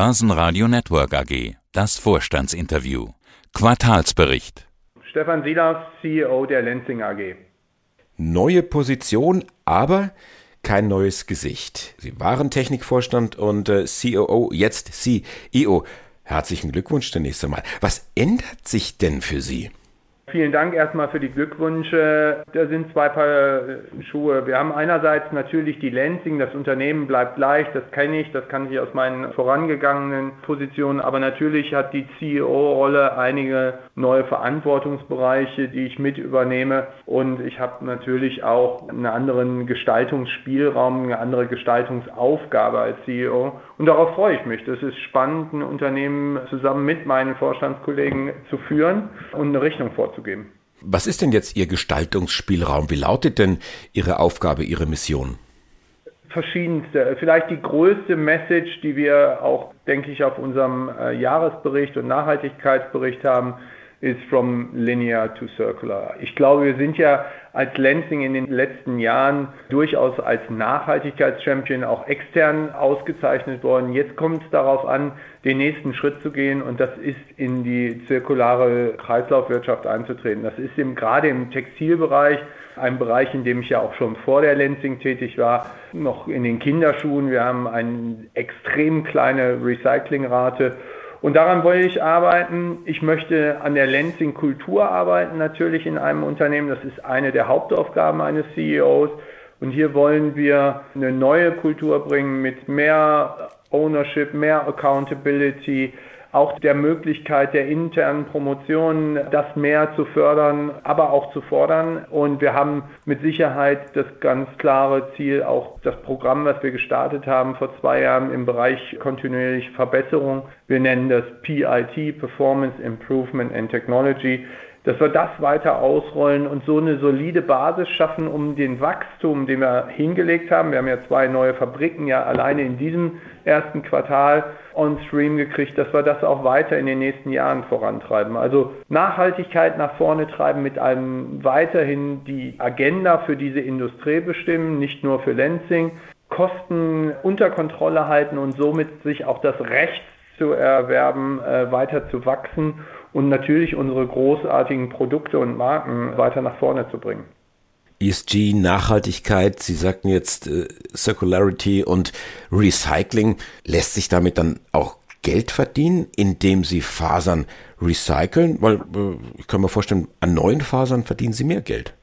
Börsenradio Network AG. Das Vorstandsinterview. Quartalsbericht. Stefan Silas, CEO der Lenzing AG. Neue Position, aber kein neues Gesicht. Sie waren Technikvorstand und äh, COO, jetzt CEO. Herzlichen Glückwunsch zunächst einmal. Was ändert sich denn für Sie? Vielen Dank erstmal für die Glückwünsche. Da sind zwei Paar äh, Schuhe. Wir haben einerseits natürlich die Lansing, das Unternehmen bleibt leicht, das kenne ich, das kann ich aus meinen vorangegangenen Positionen, aber natürlich hat die CEO-Rolle einige neue Verantwortungsbereiche, die ich mit übernehme. Und ich habe natürlich auch einen anderen Gestaltungsspielraum, eine andere Gestaltungsaufgabe als CEO und darauf freue ich mich. Das ist spannend, ein Unternehmen zusammen mit meinen Vorstandskollegen zu führen und eine Richtung vorzugeben vorzugeben. Was ist denn jetzt Ihr Gestaltungsspielraum? Wie lautet denn Ihre Aufgabe, Ihre Mission? Verschiedenste. Vielleicht die größte Message, die wir auch, denke ich, auf unserem äh, Jahresbericht und Nachhaltigkeitsbericht haben, ist from linear to circular. Ich glaube, wir sind ja als Lansing in den letzten Jahren durchaus als Nachhaltigkeitschampion auch extern ausgezeichnet worden. Jetzt kommt es darauf an, den nächsten Schritt zu gehen und das ist in die zirkulare Kreislaufwirtschaft einzutreten. Das ist im, gerade im Textilbereich ein Bereich, in dem ich ja auch schon vor der Lansing tätig war, noch in den Kinderschuhen. Wir haben eine extrem kleine Recyclingrate und daran wollte ich arbeiten. Ich möchte an der Lansing Kultur arbeiten, natürlich in einem Unternehmen. Das ist eine der Hauptaufgaben eines CEOs. Und hier wollen wir eine neue Kultur bringen mit mehr Ownership, mehr Accountability, auch der Möglichkeit der internen Promotion, das mehr zu fördern, aber auch zu fordern. Und wir haben mit Sicherheit das ganz klare Ziel, auch das Programm, was wir gestartet haben vor zwei Jahren im Bereich kontinuierliche Verbesserung. Wir nennen das PIT, Performance Improvement and Technology dass wir das weiter ausrollen und so eine solide Basis schaffen, um den Wachstum, den wir hingelegt haben. Wir haben ja zwei neue Fabriken ja alleine in diesem ersten Quartal on stream gekriegt, dass wir das auch weiter in den nächsten Jahren vorantreiben. Also Nachhaltigkeit nach vorne treiben mit einem weiterhin die Agenda für diese Industrie bestimmen, nicht nur für Lansing, Kosten unter Kontrolle halten und somit sich auch das Recht zu erwerben, äh, weiter zu wachsen und natürlich unsere großartigen Produkte und Marken weiter nach vorne zu bringen. ESG, Nachhaltigkeit, Sie sagten jetzt äh, Circularity und Recycling. Lässt sich damit dann auch Geld verdienen, indem Sie Fasern recyceln? Weil äh, ich kann mir vorstellen, an neuen Fasern verdienen Sie mehr Geld.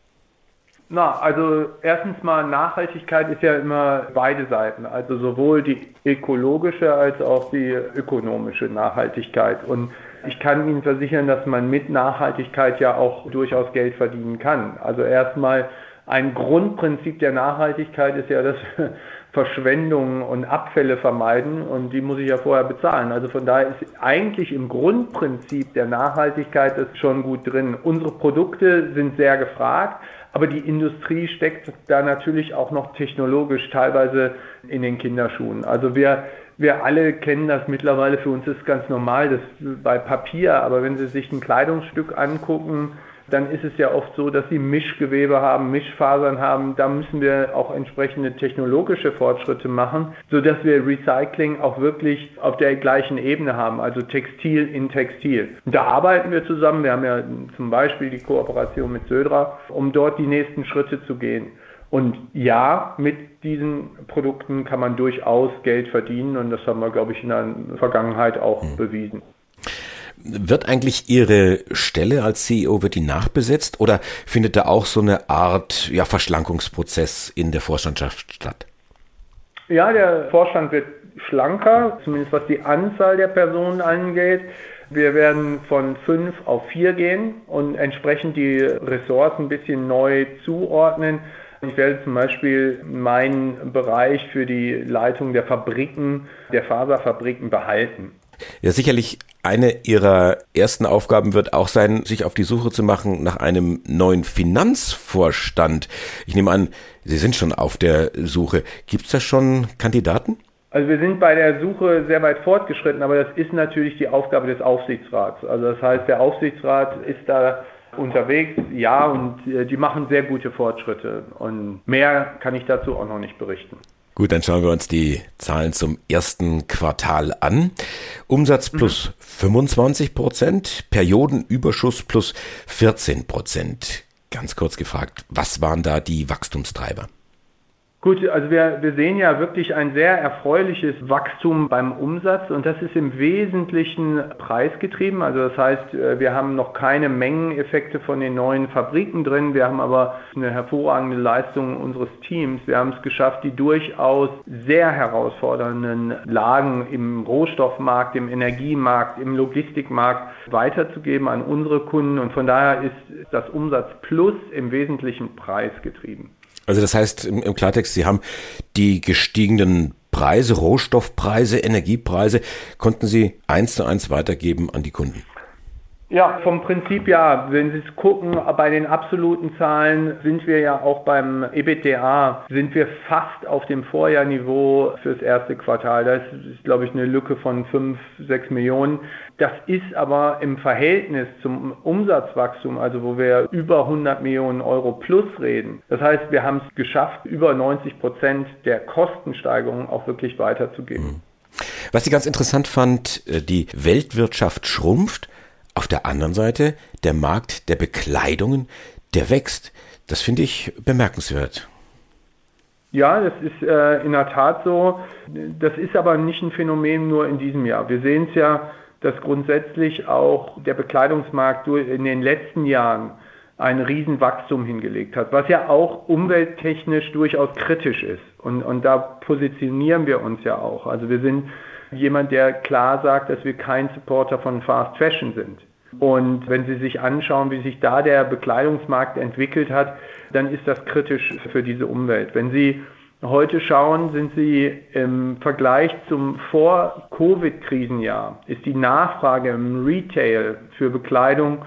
Na, also erstens mal Nachhaltigkeit ist ja immer beide Seiten, also sowohl die ökologische als auch die ökonomische Nachhaltigkeit. Und ich kann Ihnen versichern, dass man mit Nachhaltigkeit ja auch durchaus Geld verdienen kann. Also erstmal ein Grundprinzip der Nachhaltigkeit ist ja, dass wir Verschwendungen und Abfälle vermeiden und die muss ich ja vorher bezahlen. Also von daher ist eigentlich im Grundprinzip der Nachhaltigkeit ist schon gut drin. Unsere Produkte sind sehr gefragt, aber die Industrie steckt da natürlich auch noch technologisch teilweise in den Kinderschuhen. Also wir wir alle kennen das mittlerweile, für uns ist ganz normal, das bei Papier, aber wenn Sie sich ein Kleidungsstück angucken, dann ist es ja oft so, dass sie Mischgewebe haben, Mischfasern haben. Da müssen wir auch entsprechende technologische Fortschritte machen, sodass wir Recycling auch wirklich auf der gleichen Ebene haben, also Textil in Textil. da arbeiten wir zusammen. Wir haben ja zum Beispiel die Kooperation mit Södra, um dort die nächsten Schritte zu gehen. Und ja, mit diesen Produkten kann man durchaus Geld verdienen und das haben wir, glaube ich, in der Vergangenheit auch mhm. bewiesen. Wird eigentlich Ihre Stelle als CEO, wird die nachbesetzt oder findet da auch so eine Art ja, Verschlankungsprozess in der Vorstandschaft statt? Ja, der Vorstand wird schlanker, zumindest was die Anzahl der Personen angeht. Wir werden von fünf auf vier gehen und entsprechend die Ressorts ein bisschen neu zuordnen. Ich werde zum Beispiel meinen Bereich für die Leitung der Fabriken, der Faserfabriken behalten. Ja, sicherlich eine Ihrer ersten Aufgaben wird auch sein, sich auf die Suche zu machen nach einem neuen Finanzvorstand. Ich nehme an, Sie sind schon auf der Suche. Gibt es da schon Kandidaten? Also wir sind bei der Suche sehr weit fortgeschritten, aber das ist natürlich die Aufgabe des Aufsichtsrats. Also das heißt, der Aufsichtsrat ist da unterwegs, ja, und äh, die machen sehr gute Fortschritte. Und mehr kann ich dazu auch noch nicht berichten. Gut, dann schauen wir uns die Zahlen zum ersten Quartal an. Umsatz mhm. plus mhm. 25 Prozent, Periodenüberschuss plus 14 Prozent. Ganz kurz gefragt, was waren da die Wachstumstreiber? Gut, also wir, wir sehen ja wirklich ein sehr erfreuliches Wachstum beim Umsatz und das ist im Wesentlichen preisgetrieben. Also das heißt, äh, wir haben noch keine Mengeneffekte von den neuen Fabriken drin. Wir haben aber eine hervorragende Leistung unseres Teams. Wir haben es geschafft, die durchaus sehr herausfordernden Lagen im Rohstoffmarkt, im Energiemarkt, im Logistikmarkt weiterzugeben an unsere Kunden und von daher ist das Umsatz plus im Wesentlichen preisgetrieben. Also das heißt im, Klartext, Sie haben die gestiegenen Preise, Rohstoffpreise, Energiepreise, konnten Sie eins zu eins weitergeben an die Kunden? Ja, vom Prinzip ja. Wenn Sie es gucken, bei den absoluten Zahlen sind wir ja auch beim EBITDA, sind wir fast auf dem Vorjahrniveau fürs erste Quartal. Das ist, glaube ich, eine Lücke von 5, 6 Millionen. Das ist aber im Verhältnis zum Umsatzwachstum, also wo wir über 100 Millionen Euro plus reden. Das heißt, wir haben es geschafft, über 90 Prozent der Kostensteigerung auch wirklich weiterzugeben. Mhm. Was ich ganz interessant fand, äh, die Weltwirtschaft schrumpft auf der anderen Seite, der Markt der Bekleidungen, der wächst. Das finde ich bemerkenswert. Ja, das ist äh, in der Tat so. Das ist aber nicht ein Phänomen nur in diesem Jahr. Wir sehen es ja, dass grundsätzlich auch der Bekleidungsmarkt in den letzten Jahren ein Riesenwachstum hingelegt hat, was ja auch umwelttechnisch durchaus kritisch ist. Und, und da positionieren wir uns ja auch. Also wir sind jemand, der klar sagt, dass wir kein Supporter von Fast Fashion sind. Und wenn Sie sich anschauen, wie sich da der Bekleidungsmarkt entwickelt hat, dann ist das kritisch für diese Umwelt. Wenn Sie heute schauen, sind Sie im Vergleich zum Vor-Covid-Krisenjahr, ist die Nachfrage im Retail für Bekleidung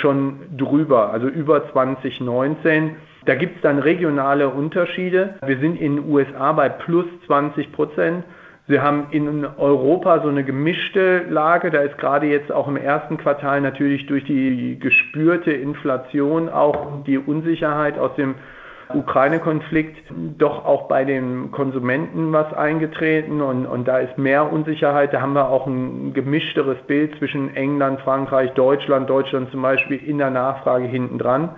schon drüber, also über 2019. Da gibt es dann regionale Unterschiede. Wir sind in den USA bei plus 20 Prozent. Sie haben in Europa so eine gemischte Lage. Da ist gerade jetzt auch im ersten Quartal natürlich durch die gespürte Inflation auch die Unsicherheit aus dem Ukraine-Konflikt doch auch bei den Konsumenten was eingetreten und, und da ist mehr Unsicherheit. Da haben wir auch ein gemischteres Bild zwischen England, Frankreich, Deutschland, Deutschland zum Beispiel in der Nachfrage hinten dran.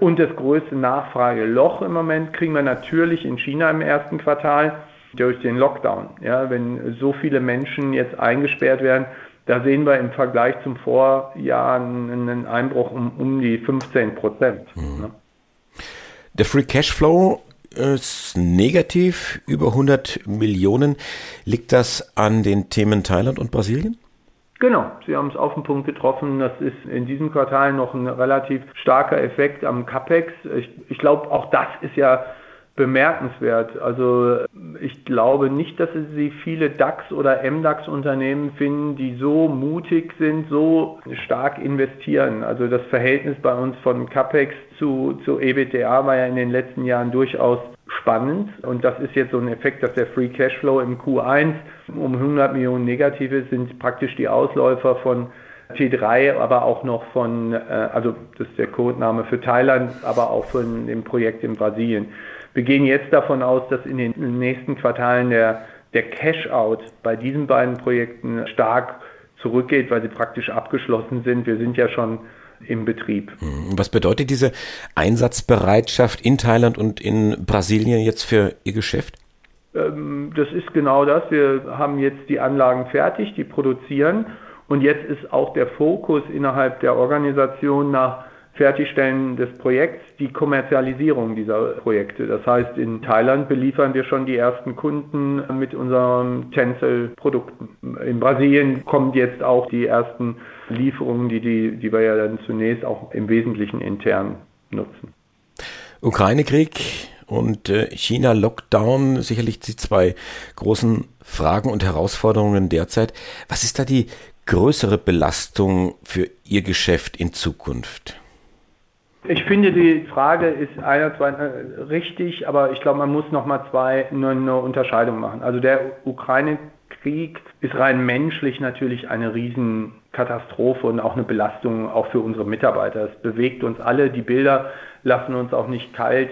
Und das größte Nachfrageloch im Moment kriegen wir natürlich in China im ersten Quartal durch den Lockdown. Ja, wenn so viele Menschen jetzt eingesperrt werden, da sehen wir im Vergleich zum Vorjahr einen Einbruch um, um die 15 Prozent. Mhm. Ne? Der Free Cashflow ist negativ, über 100 Millionen. Liegt das an den Themen Thailand und Brasilien? Genau, Sie haben es auf den Punkt getroffen. Das ist in diesem Quartal noch ein relativ starker Effekt am CAPEX. Ich, ich glaube, auch das ist ja bemerkenswert. Also ich glaube nicht, dass Sie viele DAX- oder MDAX-Unternehmen finden, die so mutig sind, so stark investieren. Also das Verhältnis bei uns von CAPEX zu, zu EBITDA war ja in den letzten Jahren durchaus spannend. Und das ist jetzt so ein Effekt, dass der Free Cashflow im Q1 um 100 Millionen negativ ist, sind praktisch die Ausläufer von T3, aber auch noch von, äh, also das ist der Codename für Thailand, aber auch von dem Projekt in Brasilien. Wir gehen jetzt davon aus, dass in den nächsten Quartalen der, der Cash-out bei diesen beiden Projekten stark zurückgeht, weil sie praktisch abgeschlossen sind. Wir sind ja schon im Betrieb. Hm, was bedeutet diese Einsatzbereitschaft in Thailand und in Brasilien jetzt für Ihr Geschäft? Ähm, das ist genau das. Wir haben jetzt die Anlagen fertig, die produzieren. Und jetzt ist auch der Fokus innerhalb der Organisation nach Fertigstellen des Projekts die Kommerzialisierung dieser Projekte. Das heißt, in Thailand beliefern wir schon die ersten Kunden mit unseren Tencel-Produkten. In Brasilien kommen jetzt auch die ersten Lieferungen, die, die, die wir ja dann zunächst auch im Wesentlichen intern nutzen. Ukraine-Krieg und äh, China-Lockdown, sicherlich die zwei großen Fragen und Herausforderungen derzeit. Was ist da die größere Belastung für Ihr Geschäft in Zukunft? Ich finde, die Frage ist einerseits richtig, aber ich glaube, man muss noch mal zwei eine, eine Unterscheidung machen. Also der Ukraine-Krieg ist rein menschlich natürlich eine Riesenkatastrophe und auch eine Belastung auch für unsere Mitarbeiter. Es bewegt uns alle. Die Bilder lassen uns auch nicht kalt.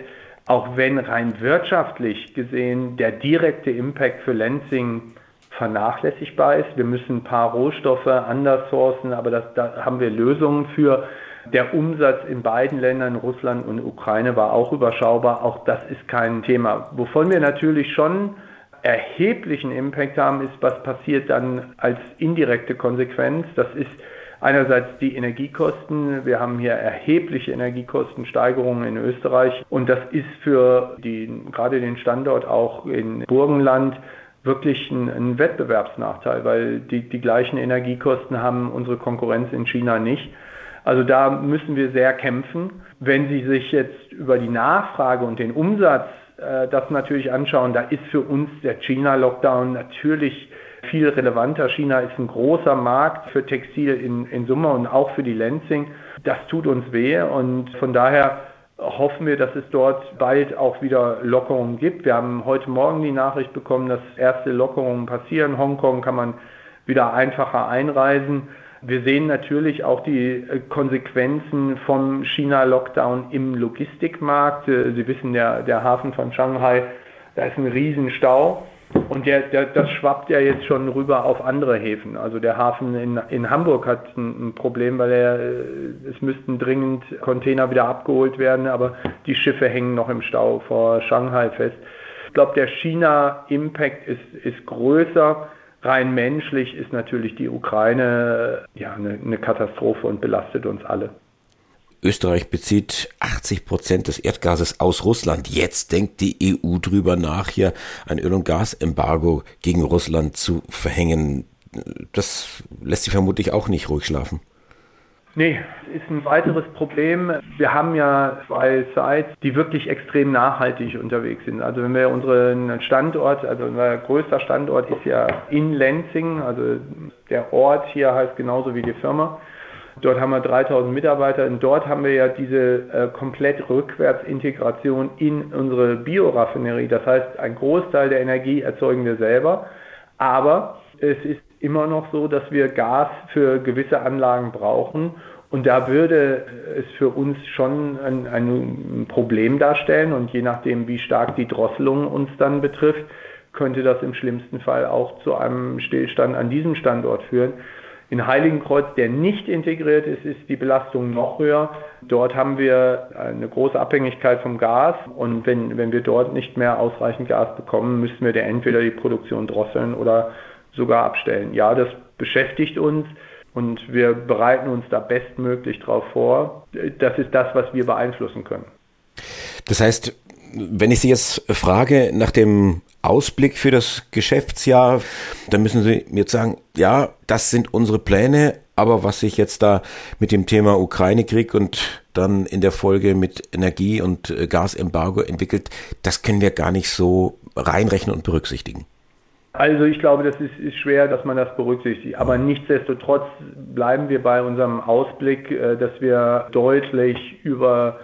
auch wenn rein wirtschaftlich gesehen der direkte Impact für Lansing vernachlässigbar ist. Wir müssen ein paar Rohstoffe anders sourcen, aber das, da haben wir Lösungen für. Der Umsatz in beiden Ländern, Russland und Ukraine, war auch überschaubar. Auch das ist kein Thema. Wovon wir natürlich schon erheblichen Impact haben, ist, was passiert dann als indirekte Konsequenz. Das ist einerseits die Energiekosten. Wir haben hier erhebliche Energiekostensteigerungen in Österreich und das ist für die, gerade den Standort auch in Burgenland wirklich ein, ein Wettbewerbsnachteil, weil die, die gleichen Energiekosten haben unsere Konkurrenz in China nicht. Also da müssen wir sehr kämpfen. Wenn Sie sich jetzt über die Nachfrage und den Umsatz äh, das natürlich anschauen, da ist für uns der China-Lockdown natürlich viel relevanter. China ist ein großer Markt für Textil in, in Summe und auch für die Lansing. Das tut uns weh und von daher hoffen wir, dass es dort bald auch wieder Lockerungen gibt. Wir haben heute Morgen die Nachricht bekommen, dass erste Lockerungen passieren. Hongkong kann man wieder einfacher einreisen. Wir sehen natürlich auch die äh, Konsequenzen vom China-Lockdown im Logistikmarkt. Äh, Sie wissen, der, der Hafen von Shanghai, da ist ein Riesenstau. Und der, der, das schwappt ja jetzt schon rüber auf andere Häfen. Also der Hafen in, in Hamburg hat ein, ein Problem, weil er, äh, es müssten dringend Container wieder abgeholt werden, aber die Schiffe hängen noch im Stau vor Shanghai fest. Ich glaube, der China-Impact ist, ist größer. Rein menschlich ist natürlich die Ukraine ja, eine, eine Katastrophe und belastet uns alle. Österreich bezieht 80 Prozent des Erdgases aus Russland. Jetzt denkt die EU drüber nach, hier ein Öl- und Gasembargo gegen Russland zu verhängen. Das lässt sie vermutlich auch nicht ruhig schlafen. Nee, ist ein weiteres Problem. Wir haben ja zwei Sites, die wirklich extrem nachhaltig unterwegs sind. Also wenn wir unseren Standort, also unser größter Standort ist ja in Lenzing, also der Ort hier heißt genauso wie die Firma. Dort haben wir 3000 Mitarbeiter und dort haben wir ja diese äh, komplett Rückwärtsintegration in unsere Bioraffinerie. Das heißt, ein Großteil der Energie erzeugen wir selber, aber es ist immer noch so, dass wir Gas für gewisse Anlagen brauchen. Und da würde es für uns schon ein, ein, Problem darstellen. Und je nachdem, wie stark die Drosselung uns dann betrifft, könnte das im schlimmsten Fall auch zu einem Stillstand an diesem Standort führen. In Heiligenkreuz, der nicht integriert ist, ist die Belastung noch höher. Dort haben wir eine große Abhängigkeit vom Gas und wenn, wenn wir dort nicht mehr ausreichend Gas bekommen, müssen wir entweder die Produktion drosseln oder sogar abstellen. Ja, das beschäftigt uns und wir bereiten uns da bestmöglich darauf vor. Das ist das, was wir beeinflussen können. Das heißt, wenn ich Sie jetzt frage nach dem Ausblick für das Geschäftsjahr, dann müssen Sie mir jetzt sagen, ja, das sind unsere Pläne, aber was sich jetzt da mit dem Thema Ukraine-Krieg und dann in der Folge mit Energie- und Gasembargo entwickelt, das können wir gar nicht so reinrechnen und berücksichtigen. Also ich glaube, das ist, ist, schwer, dass man das berücksichtigt. Aber nichtsdestotrotz bleiben wir bei unserem Ausblick, äh, dass wir deutlich über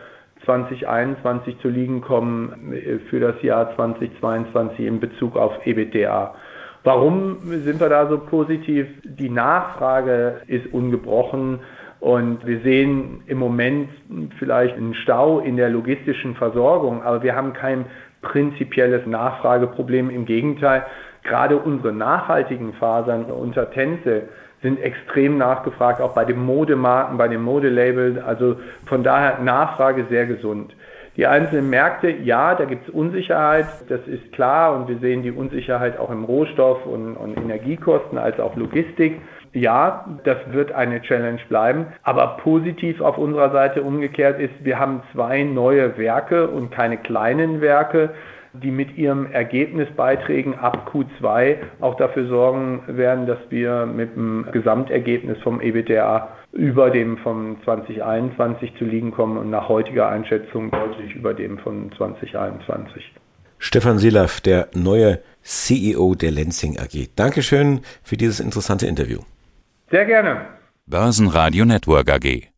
2021 zu liegen kommen äh, für das Jahr 2022 in Bezug auf EBITDA. Warum sind wir da so positiv? Die Nachfrage ist ungebrochen und wir sehen im Moment vielleicht einen Stau in der logistischen Versorgung, aber wir haben kein prinzipielles Nachfrageproblem. Im Gegenteil, gerade unsere nachhaltigen Fasern unter Tänze sind extrem nachgefragt, auch bei den Modemarken, bei den Modelabeln. Also von daher Nachfrage sehr gesund. Die einzelnen Märkte, ja, da gibt es Unsicherheit, das ist klar und wir sehen die Unsicherheit auch im Rohstoff- und, und Energiekosten als auch Logistik. Ja, das wird eine Challenge bleiben, aber positiv auf unserer Seite umgekehrt ist, wir haben zwei neue Werke und keine kleinen Werke die mit ihren Ergebnisbeiträgen ab Q2 auch dafür sorgen werden, dass wir mit dem Gesamtergebnis vom EBITDA über dem von 2021 zu liegen kommen und nach heutiger Einschätzung deutlich über dem von 2021. Stefan Silaf, der neue CEO der Lenzing AG. Dankeschön für dieses interessante Interview. Sehr gerne. Börsenradio Network AG.